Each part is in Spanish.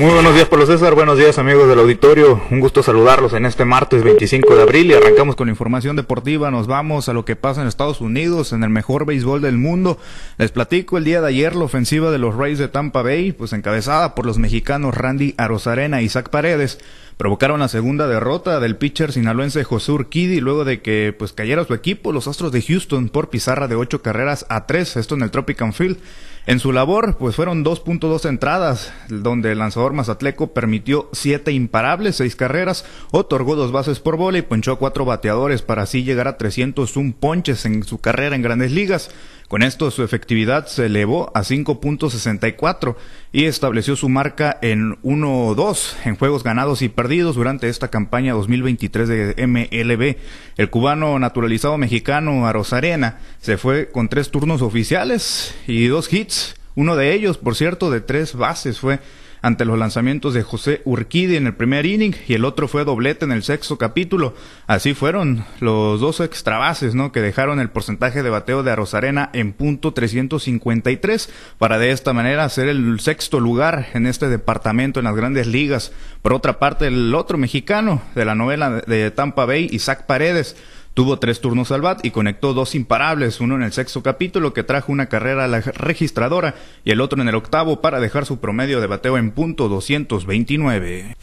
Muy buenos días, Pablo César. Buenos días, amigos del auditorio. Un gusto saludarlos en este martes 25 de abril y arrancamos con información deportiva. Nos vamos a lo que pasa en Estados Unidos, en el mejor béisbol del mundo. Les platico el día de ayer la ofensiva de los Rays de Tampa Bay, pues encabezada por los mexicanos Randy Arozarena y Isaac Paredes provocaron la segunda derrota del pitcher sinaloense José Urquidi luego de que pues cayera su equipo, los Astros de Houston, por pizarra de ocho carreras a tres, esto en el Tropical Field. En su labor, pues fueron 2.2 entradas, donde el lanzador Mazatleco permitió siete imparables, seis carreras, otorgó dos bases por bola y ponchó a cuatro bateadores para así llegar a 301 ponches en su carrera en grandes ligas. Con esto su efectividad se elevó a 5.64 y estableció su marca en 1-2 en juegos ganados y perdidos durante esta campaña 2023 de MLB. El cubano naturalizado mexicano Arozarena se fue con tres turnos oficiales y dos hits. Uno de ellos, por cierto, de tres bases fue ante los lanzamientos de José Urquidi en el primer inning y el otro fue doblete en el sexto capítulo. Así fueron los dos extra bases, ¿no? Que dejaron el porcentaje de bateo de Arozarena en punto 353 para de esta manera ser el sexto lugar en este departamento en las grandes ligas. Por otra parte, el otro mexicano de la novela de Tampa Bay, Isaac Paredes, Tuvo tres turnos al bat y conectó dos imparables, uno en el sexto capítulo que trajo una carrera a la registradora y el otro en el octavo para dejar su promedio de bateo en punto 229.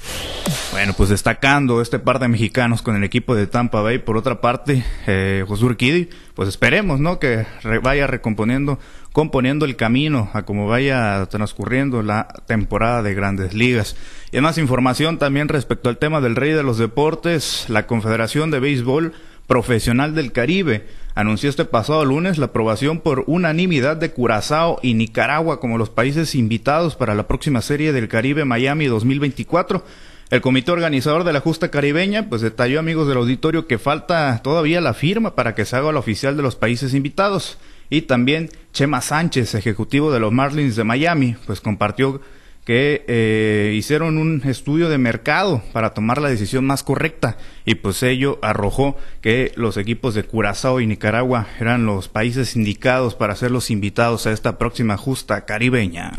Bueno, pues destacando este par de mexicanos con el equipo de Tampa Bay. Por otra parte, eh, José pues esperemos, ¿no? Que vaya recomponiendo, componiendo el camino a como vaya transcurriendo la temporada de Grandes Ligas. Y más información también respecto al tema del Rey de los Deportes, la Confederación de Béisbol Profesional del Caribe anunció este pasado lunes la aprobación por unanimidad de Curazao y Nicaragua como los países invitados para la próxima serie del Caribe Miami 2024. El comité organizador de la justa caribeña pues detalló amigos del auditorio que falta todavía la firma para que se haga la oficial de los países invitados y también Chema Sánchez, ejecutivo de los Marlins de Miami, pues compartió que eh, hicieron un estudio de mercado para tomar la decisión más correcta y pues ello arrojó que los equipos de Curazao y Nicaragua eran los países indicados para ser los invitados a esta próxima justa caribeña.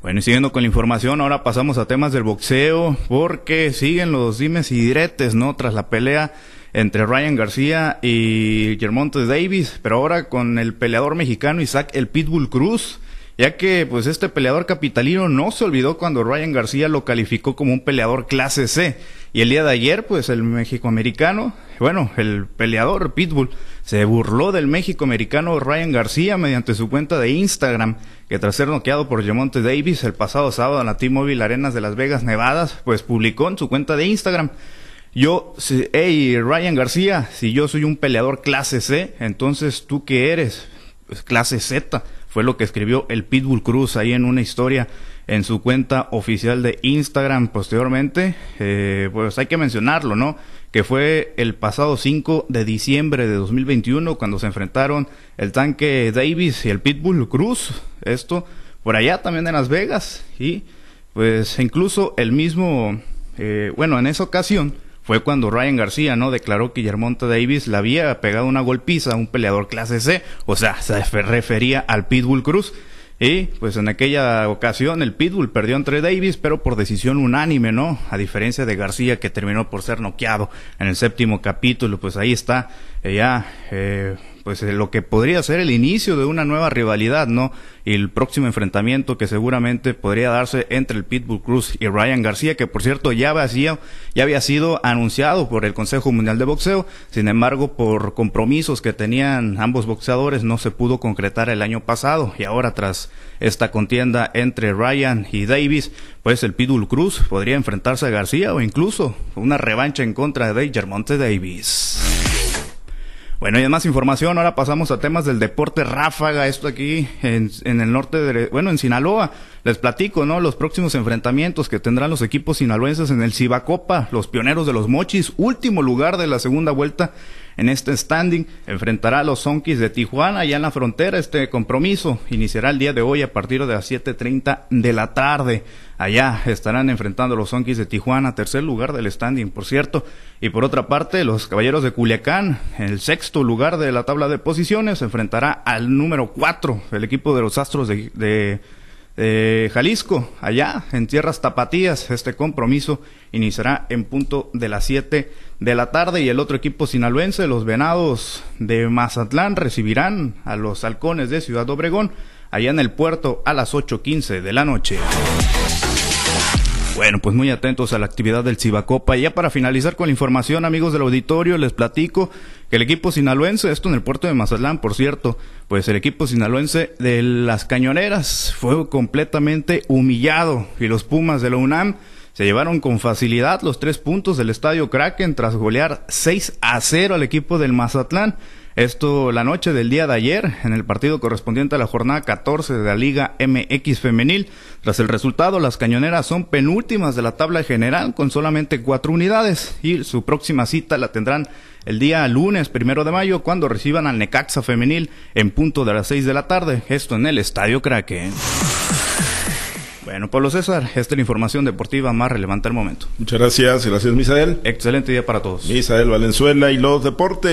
Bueno, y siguiendo con la información, ahora pasamos a temas del boxeo, porque siguen los dimes y diretes, ¿no? Tras la pelea entre Ryan García y Germonte Davis, pero ahora con el peleador mexicano Isaac El Pitbull Cruz, ya que pues este peleador capitalino no se olvidó cuando Ryan García lo calificó como un peleador clase C. Y el día de ayer, pues el México-americano, bueno, el peleador Pitbull, se burló del México-americano Ryan García mediante su cuenta de Instagram, que tras ser noqueado por Jamonte Davis el pasado sábado en la T-Mobile Arenas de Las Vegas, Nevada, pues publicó en su cuenta de Instagram. Yo, hey Ryan García, si yo soy un peleador clase C, entonces tú qué eres? Pues clase Z fue lo que escribió el Pitbull Cruz ahí en una historia en su cuenta oficial de Instagram posteriormente. Eh, pues hay que mencionarlo, ¿no? Que fue el pasado 5 de diciembre de 2021 cuando se enfrentaron el tanque Davis y el Pitbull Cruz. Esto por allá también en Las Vegas. Y pues incluso el mismo, eh, bueno, en esa ocasión fue cuando Ryan García no declaró que Yermonta Davis le había pegado una golpiza a un peleador clase C, o sea, se refería al Pitbull Cruz. Y pues en aquella ocasión el Pitbull perdió entre Davis, pero por decisión unánime, ¿no? A diferencia de García que terminó por ser noqueado en el séptimo capítulo, pues ahí está eh, ya eh, pues eh, lo que podría ser el inicio de una nueva rivalidad, ¿no? Y el próximo enfrentamiento que seguramente podría darse entre el Pitbull Cruz y Ryan García, que por cierto ya había, ya había sido anunciado por el Consejo Mundial de Boxeo, sin embargo por compromisos que tenían ambos boxeadores no se pudo concretar el año pasado y ahora tras esta contienda entre Ryan y Davis, pues el Pitbull Cruz podría enfrentarse a García o incluso una revancha en contra de Germonte Davis. Bueno, y además información, ahora pasamos a temas del deporte ráfaga, esto aquí en, en, el norte de, bueno, en Sinaloa. Les platico, ¿no? Los próximos enfrentamientos que tendrán los equipos sinaloenses en el Cibacopa, los pioneros de los Mochis, último lugar de la segunda vuelta en este standing. Enfrentará a los Sonkis de Tijuana, allá en la frontera. Este compromiso iniciará el día de hoy a partir de las 7.30 de la tarde. Allá estarán enfrentando a los Sonkis de Tijuana, tercer lugar del standing, por cierto. Y por otra parte, los Caballeros de Culiacán, en el sexto lugar de la tabla de posiciones, enfrentará al número cuatro, el equipo de los Astros de, de Jalisco, allá en tierras tapatías. Este compromiso iniciará en punto de las 7 de la tarde y el otro equipo sinaloense, los Venados de Mazatlán, recibirán a los Halcones de Ciudad Obregón allá en el puerto a las 8.15 de la noche. Bueno, pues muy atentos a la actividad del Cibacopa. Y ya para finalizar con la información, amigos del auditorio, les platico que el equipo sinaloense, esto en el puerto de Mazatlán, por cierto, pues el equipo sinaloense de las cañoneras fue completamente humillado y los Pumas de la UNAM se llevaron con facilidad los tres puntos del estadio Kraken tras golear 6 a 0 al equipo del Mazatlán. Esto la noche del día de ayer, en el partido correspondiente a la jornada 14 de la Liga MX Femenil. Tras el resultado, las cañoneras son penúltimas de la tabla general con solamente cuatro unidades y su próxima cita la tendrán el día lunes primero de mayo cuando reciban al Necaxa Femenil en punto de las 6 de la tarde. Esto en el Estadio Kraken. Bueno, Pablo César, esta es la información deportiva más relevante al momento. Muchas gracias, gracias Misael. Excelente día para todos. Misael Valenzuela y los deportes.